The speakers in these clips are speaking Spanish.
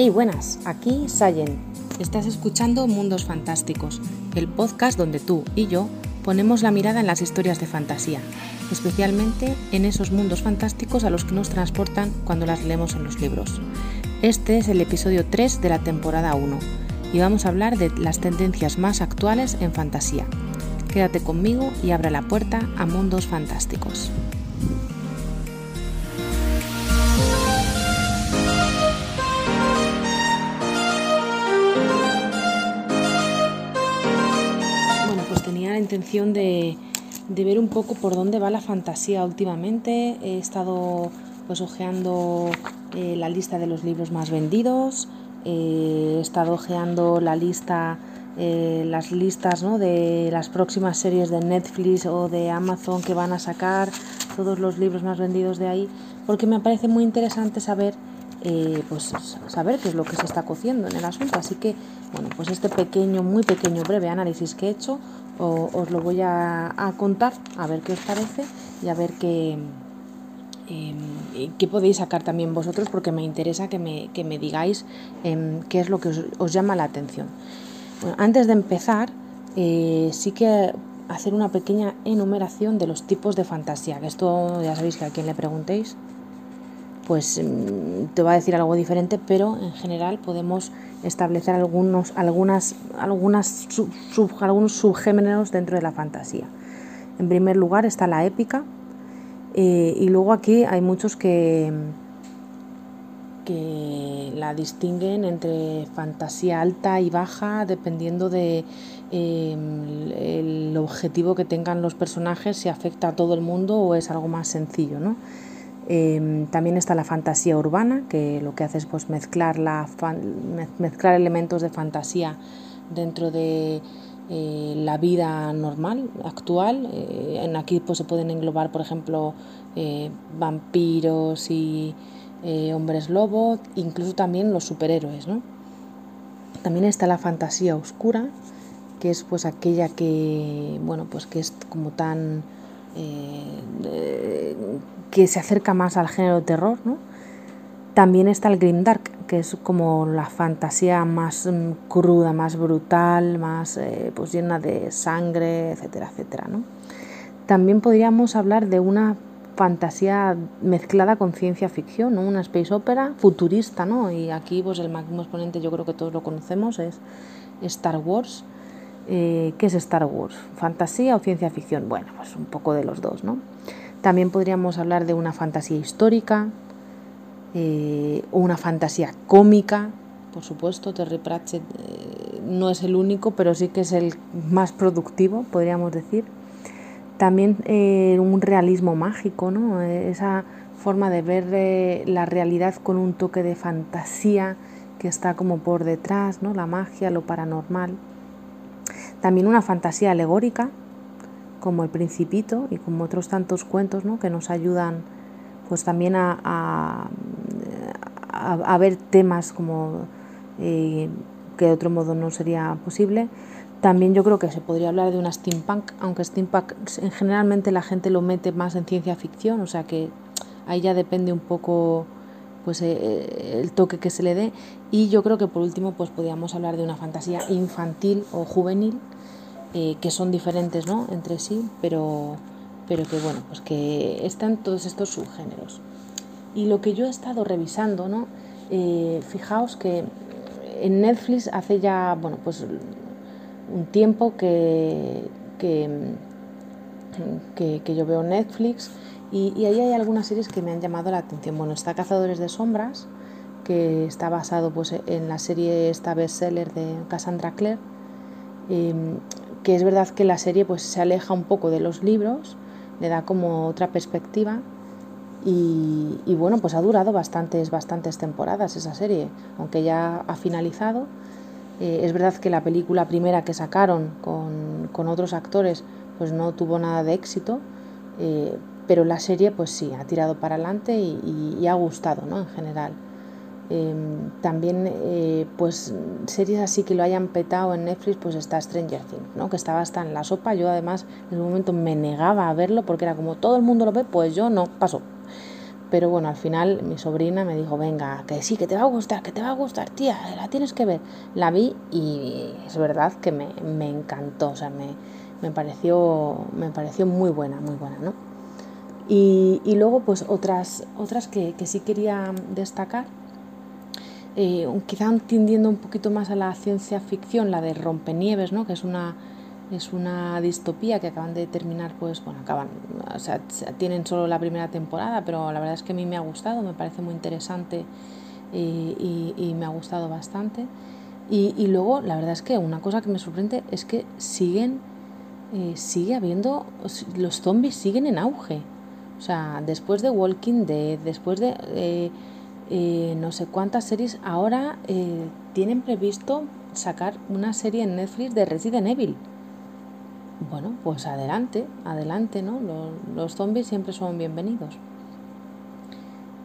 Hey, buenas, aquí Sayen. Estás escuchando Mundos Fantásticos, el podcast donde tú y yo ponemos la mirada en las historias de fantasía, especialmente en esos mundos fantásticos a los que nos transportan cuando las leemos en los libros. Este es el episodio 3 de la temporada 1 y vamos a hablar de las tendencias más actuales en fantasía. Quédate conmigo y abre la puerta a mundos fantásticos. Intención de, ver un poco por dónde va la fantasía últimamente. He estado pues ojeando eh, la lista de los libros más vendidos, eh, he estado ojeando la lista, eh, las listas de las próximas series de Netflix o de Amazon que van a sacar, todos los libros más vendidos de ahí, porque me parece muy interesante saber pues saber qué es lo que se está cociendo en el asunto. Así que, bueno, pues este pequeño, muy pequeño, breve análisis que he hecho os lo voy a, contar, a ver qué os parece y a ver qué, em, qué podéis sacar también vosotros, porque me interesa que me, digáis em, qué es lo que os, llama la atención. antes de empezar, eh, sí que hacer una pequeña enumeración de los tipos de fantasía, que esto ya sabéis que a quien le preguntéis, pues em, te va a decir algo diferente, pero en general podemos establecer algunos, algunas, algunas algunos subgéneros dentro de la fantasía. En primer lugar está la épica eh, y luego aquí hay muchos que, que la distinguen entre fantasía alta y baja dependiendo de em, el objetivo que tengan los personajes, si afecta a todo el mundo o es algo más sencillo. ¿no? Em, también está la fantasía urbana, que lo que hace es pues, mezclar, la mezclar elementos de fantasía dentro de eh, la vida normal, actual. Eh, en aquí pues, se pueden englobar, por ejemplo, eh, vampiros y hombres lobo, incluso también los superhéroes. ¿no? También está la fantasía oscura, que es pues aquella que, bueno, pues que es como tan eh, que se acerca más al género terror. ¿no? También está el grimdark, que es como la fantasía más mm, cruda, más brutal, más eh, pues llena de sangre, etcétera, etcétera. ¿no? También podríamos hablar de una fantasía mezclada con ciencia ficción, ¿no? una space opera futurista, ¿no? y aquí pues el máximo exponente yo creo que todos lo conocemos, es Star Wars, eh, ¿Qué es Star Wars? ¿Fantasía o ciencia ficción? Bueno, pues un poco de los dos, ¿no? También podríamos hablar de una fantasía histórica eh, o una fantasía cómica. Por supuesto, Terry Pratchett eh, no es el único, pero sí que es el más productivo, podríamos decir. También un realismo mágico, ¿no? Esa forma de ver la realidad con un toque de fantasía que está como por detrás, ¿no? La magia, lo paranormal. También una fantasía alegórica, como El Principito y como otros tantos cuentos ¿no? que nos ayudan pues también a, a, ver temas como eh, que de otro modo no sería posible. También yo creo que se podría hablar de una steampunk, aunque steampunk generalmente la gente lo mete más en ciencia ficción, o sea que ahí ya depende un poco pues eh, el toque que se le dé. Y yo creo que por último pues podríamos hablar de una fantasía infantil o juvenil eh, que son diferentes ¿no? entre sí pero pero que bueno pues que están todos estos subgéneros. Y lo que yo he estado revisando no eh, fijaos que en Netflix hace ya bueno pues un tiempo que, que, que yo veo Netflix y, ahí hay algunas series que me han llamado la atención. Bueno, está Cazadores de Sombras, que está basado pues, en la serie esta bestseller de Cassandra Clare, em, que es verdad que la serie pues, se aleja un poco de los libros, le da como otra perspectiva y, bueno, pues ha durado bastantes, bastantes temporadas esa serie, aunque ya ha finalizado. Eh, es verdad que la película primera que sacaron con, con, otros actores pues no tuvo nada de éxito, eh, pero la serie pues sí, ha tirado para adelante y, ha gustado ¿no? en general. Em, también eh, pues series así que lo hayan petado en Netflix pues está Stranger Things, ¿no? que estaba hasta en la sopa, yo además en un momento me negaba a verlo porque era como todo el mundo lo ve, pues yo no, paso. pero bueno, al final mi sobrina me dijo, venga, que sí, que te va a gustar, que te va a gustar, tía, la tienes que ver. La vi y es verdad que me, me encantó, o sea, me, me, pareció, me pareció muy buena, muy buena, ¿no? Y, luego, pues otras, otras que, que sí quería destacar, eh, quizá tendiendo un poquito más a la ciencia ficción, la de Rompenieves, ¿no? que es una, es una distopía que acaban de terminar, pues bueno, acaban, o sea, tienen solo la primera temporada, pero la verdad es que a mí me ha gustado, me parece muy interesante y, me ha gustado bastante. Y, luego, la verdad es que una cosa que me sorprende es que siguen, eh, sigue habiendo, los zombies siguen en auge. O sea, después de Walking Dead, después de eh, eh, no sé cuántas series, ahora tienen previsto sacar una serie en Netflix de Resident Evil. Bueno, pues adelante, adelante, ¿no? Los, zombies siempre son bienvenidos.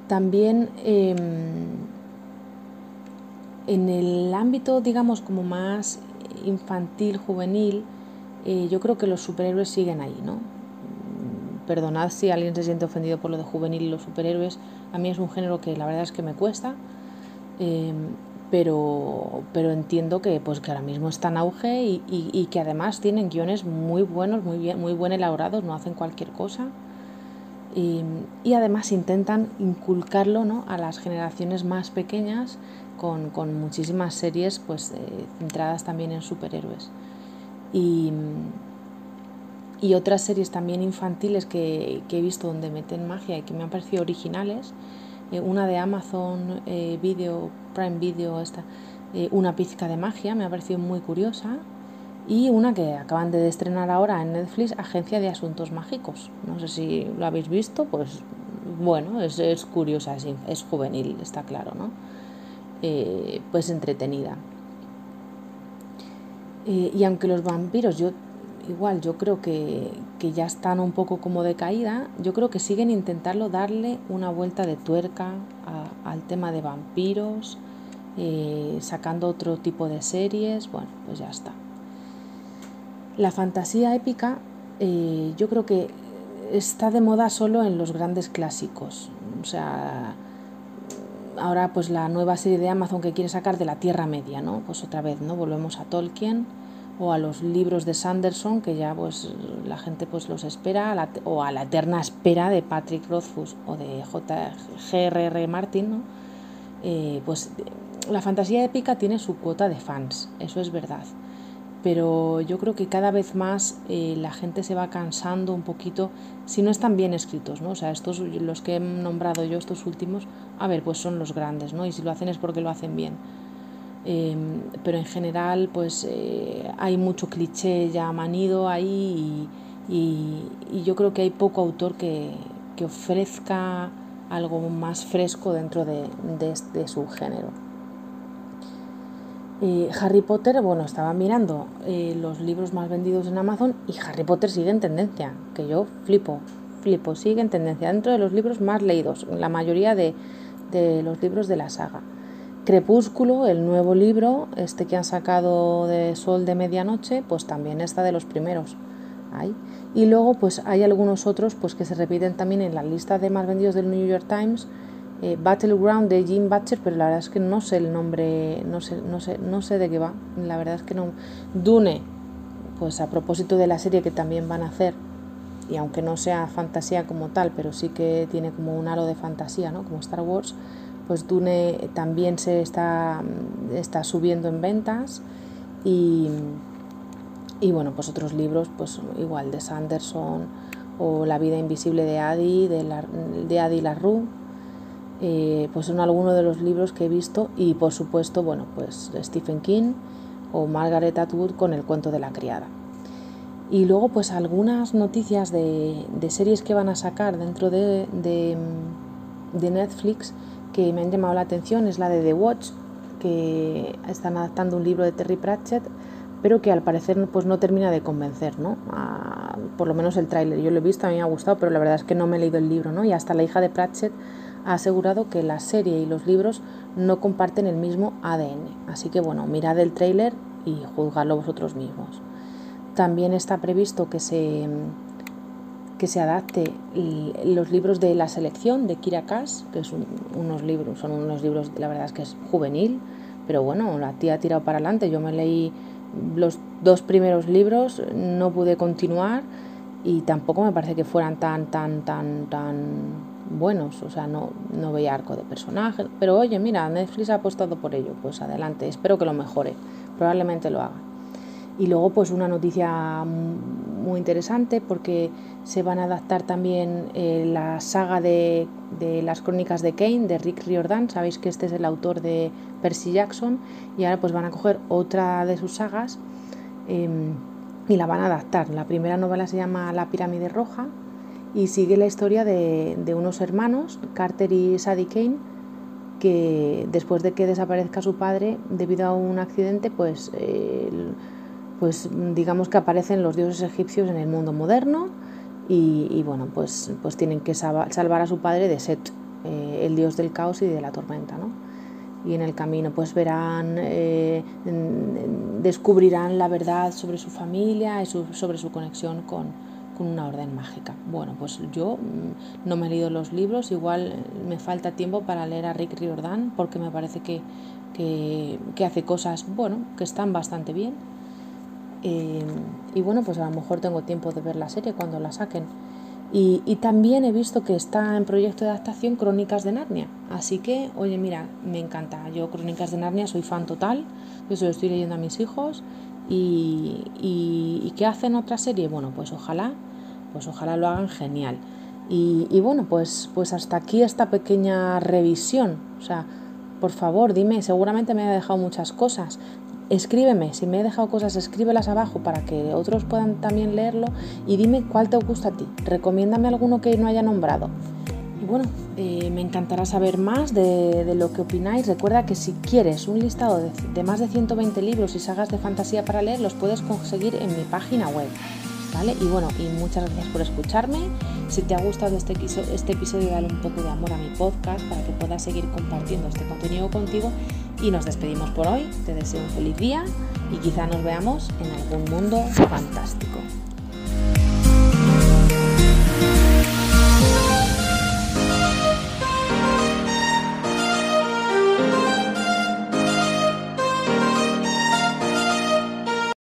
También em, en el ámbito, digamos, como más infantil, juvenil, eh, yo creo que los superhéroes siguen ahí, ¿no? Perdonad si alguien se siente ofendido por lo de juvenil y los superhéroes. A mí es un género que la verdad es que me cuesta. Em, pero, pero entiendo que, pues, que ahora mismo está en auge y, que además tienen guiones muy buenos, muy bien, muy buen elaborados, no hacen cualquier cosa. Y, además intentan inculcarlo ¿no? a las generaciones más pequeñas con, con muchísimas series pues, eh, centradas también en superhéroes. Y, y otras series también infantiles que, que, he visto donde meten magia y que me han parecido originales. Eh, una de Amazon eh, Video Prime Video, esta, eh, una pizca de magia, me ha parecido muy curiosa. Y una que acaban de estrenar ahora en Netflix, Agencia de Asuntos Mágicos. No sé si lo habéis visto, pues bueno, es, es curiosa, es, es, juvenil, está claro, ¿no? Pues entretenida. Y aunque los vampiros, yo igual, yo creo que, que, ya están un poco como de caída, yo creo que siguen intentando darle una vuelta de tuerca al tema de vampiros, eh, sacando otro tipo de series, bueno, pues ya está. La fantasía épica eh, yo creo que está de moda solo en los grandes clásicos. O sea, ahora pues la nueva serie de Amazon que quiere sacar de la Tierra Media, ¿no? Pues otra vez, ¿no? Volvemos a Tolkien o a los libros de Sanderson que ya pues la gente pues los espera o a la eterna espera de Patrick Rothfuss o de J.G.R.R. Martin, ¿no? Eh, pues la fantasía épica tiene su cuota de fans, eso es verdad. Pero yo creo que cada vez más eh, la gente se va cansando un poquito, si no están bien escritos, ¿no? O sea, estos, los que he nombrado yo, estos últimos, a ver, pues son los grandes, ¿no? Y si lo hacen es porque lo hacen bien. Em, pero en general, pues eh, hay mucho cliché ya manido ahí y, yo creo que hay poco autor que, ofrezca algo más fresco dentro de, de su género. Eh, Harry Potter, bueno, estaba mirando eh, los libros más vendidos en Amazon y Harry Potter sigue en tendencia, que yo flipo, flipo, sigue en tendencia dentro de los libros más leídos, la mayoría de, los libros de la saga. Crepúsculo, el nuevo libro, este que han sacado de Sol de Medianoche, pues también está de los primeros. Y luego pues hay algunos otros pues que se repiten también en la lista de más vendidos del New York Times, eh, Battleground de Jim Butcher, pero la verdad es que no sé el nombre, no sé, no sé, no sé de qué va. La verdad es que no. Dune, pues a propósito de la serie que también van a hacer, y aunque no sea fantasía como tal, pero sí que tiene como un halo de fantasía, ¿no? Como Star Wars, pues Dune también se está, está subiendo en ventas y, y bueno, pues otros libros, pues igual de Sanderson o La vida invisible de Adi, de, la, de Adi LaRue eh, pues son algunos de los libros que he visto y por supuesto, bueno, pues Stephen King o Margaret Atwood con el cuento de la criada. Y luego pues algunas noticias de, series que van a sacar dentro de, de, Netflix que me han llamado la atención es la de The Watch, que están adaptando un libro de Terry Pratchett, pero que al parecer pues no termina de convencer, ¿no? por lo menos el tráiler, yo lo he visto, a mí me ha gustado, pero la verdad es que no me he leído el libro, ¿no? Y hasta la hija de Pratchett ha asegurado que la serie y los libros no comparten el mismo ADN. Así que bueno, mirad el tráiler y juzgadlo vosotros mismos. También está previsto que se, que se adapte los libros de la selección de Kira Kass, que es unos libros, son unos libros, la verdad es que es juvenil, pero bueno, la tía ha tirado para adelante. Yo me leí los dos primeros libros, no pude continuar y tampoco me parece que fueran tan, tan, tan, tan buenos, o sea, no, no veía arco de personajes, pero oye, mira, Netflix ha apostado por ello, pues adelante, espero que lo mejore, probablemente lo haga. Y luego pues una noticia muy interesante porque se van a adaptar también eh, la saga de, de, las crónicas de Kane, de Rick Riordan, sabéis que este es el autor de Percy Jackson, y ahora pues van a coger otra de sus sagas em, y la van a adaptar. La primera novela se llama La pirámide roja y sigue la historia de, de unos hermanos, Carter y Sadie Kane, que después de que desaparezca su padre debido a un accidente, pues... Eh, pues digamos que aparecen los dioses egipcios en el mundo moderno y, bueno, pues, pues tienen que salvar a su padre de Set, eh, el dios del caos y de la tormenta, ¿no? Y en el camino pues verán, eh, descubrirán la verdad sobre su familia y sobre su conexión con, con una orden mágica. Bueno, pues yo mm, no me he leído los libros, igual me falta tiempo para leer a Rick Riordan porque me parece que, que, que hace cosas, bueno, que están bastante bien y bueno, pues a lo mejor tengo tiempo de ver la serie cuando la saquen. Y, también he visto que está en proyecto de adaptación Crónicas de Narnia. Así que, oye, mira, me encanta. Yo Crónicas de Narnia soy fan total. Yo se lo estoy leyendo a mis hijos. Y, y, qué hacen otra serie? Bueno, pues ojalá, pues ojalá lo hagan genial. Y, y bueno, pues, pues hasta aquí esta pequeña revisión. O sea, por favor, dime, seguramente me ha dejado muchas cosas escríbeme, si me he dejado cosas, escríbelas abajo para que otros puedan también leerlo y dime cuál te gusta a ti. Recomiéndame alguno que no haya nombrado. Y bueno, eh, me encantará saber más de, lo que opináis. Recuerda que si quieres un listado de, de más de 120 libros y sagas de fantasía para leer, los puedes conseguir en mi página web. Y bueno, y muchas gracias por escucharme. Si te ha gustado este, este episodio, dale un poco de amor a mi podcast para que puedas seguir compartiendo este contenido contigo y nos despedimos por hoy. Te deseo un feliz día y quizá nos veamos en algún mundo fantástico.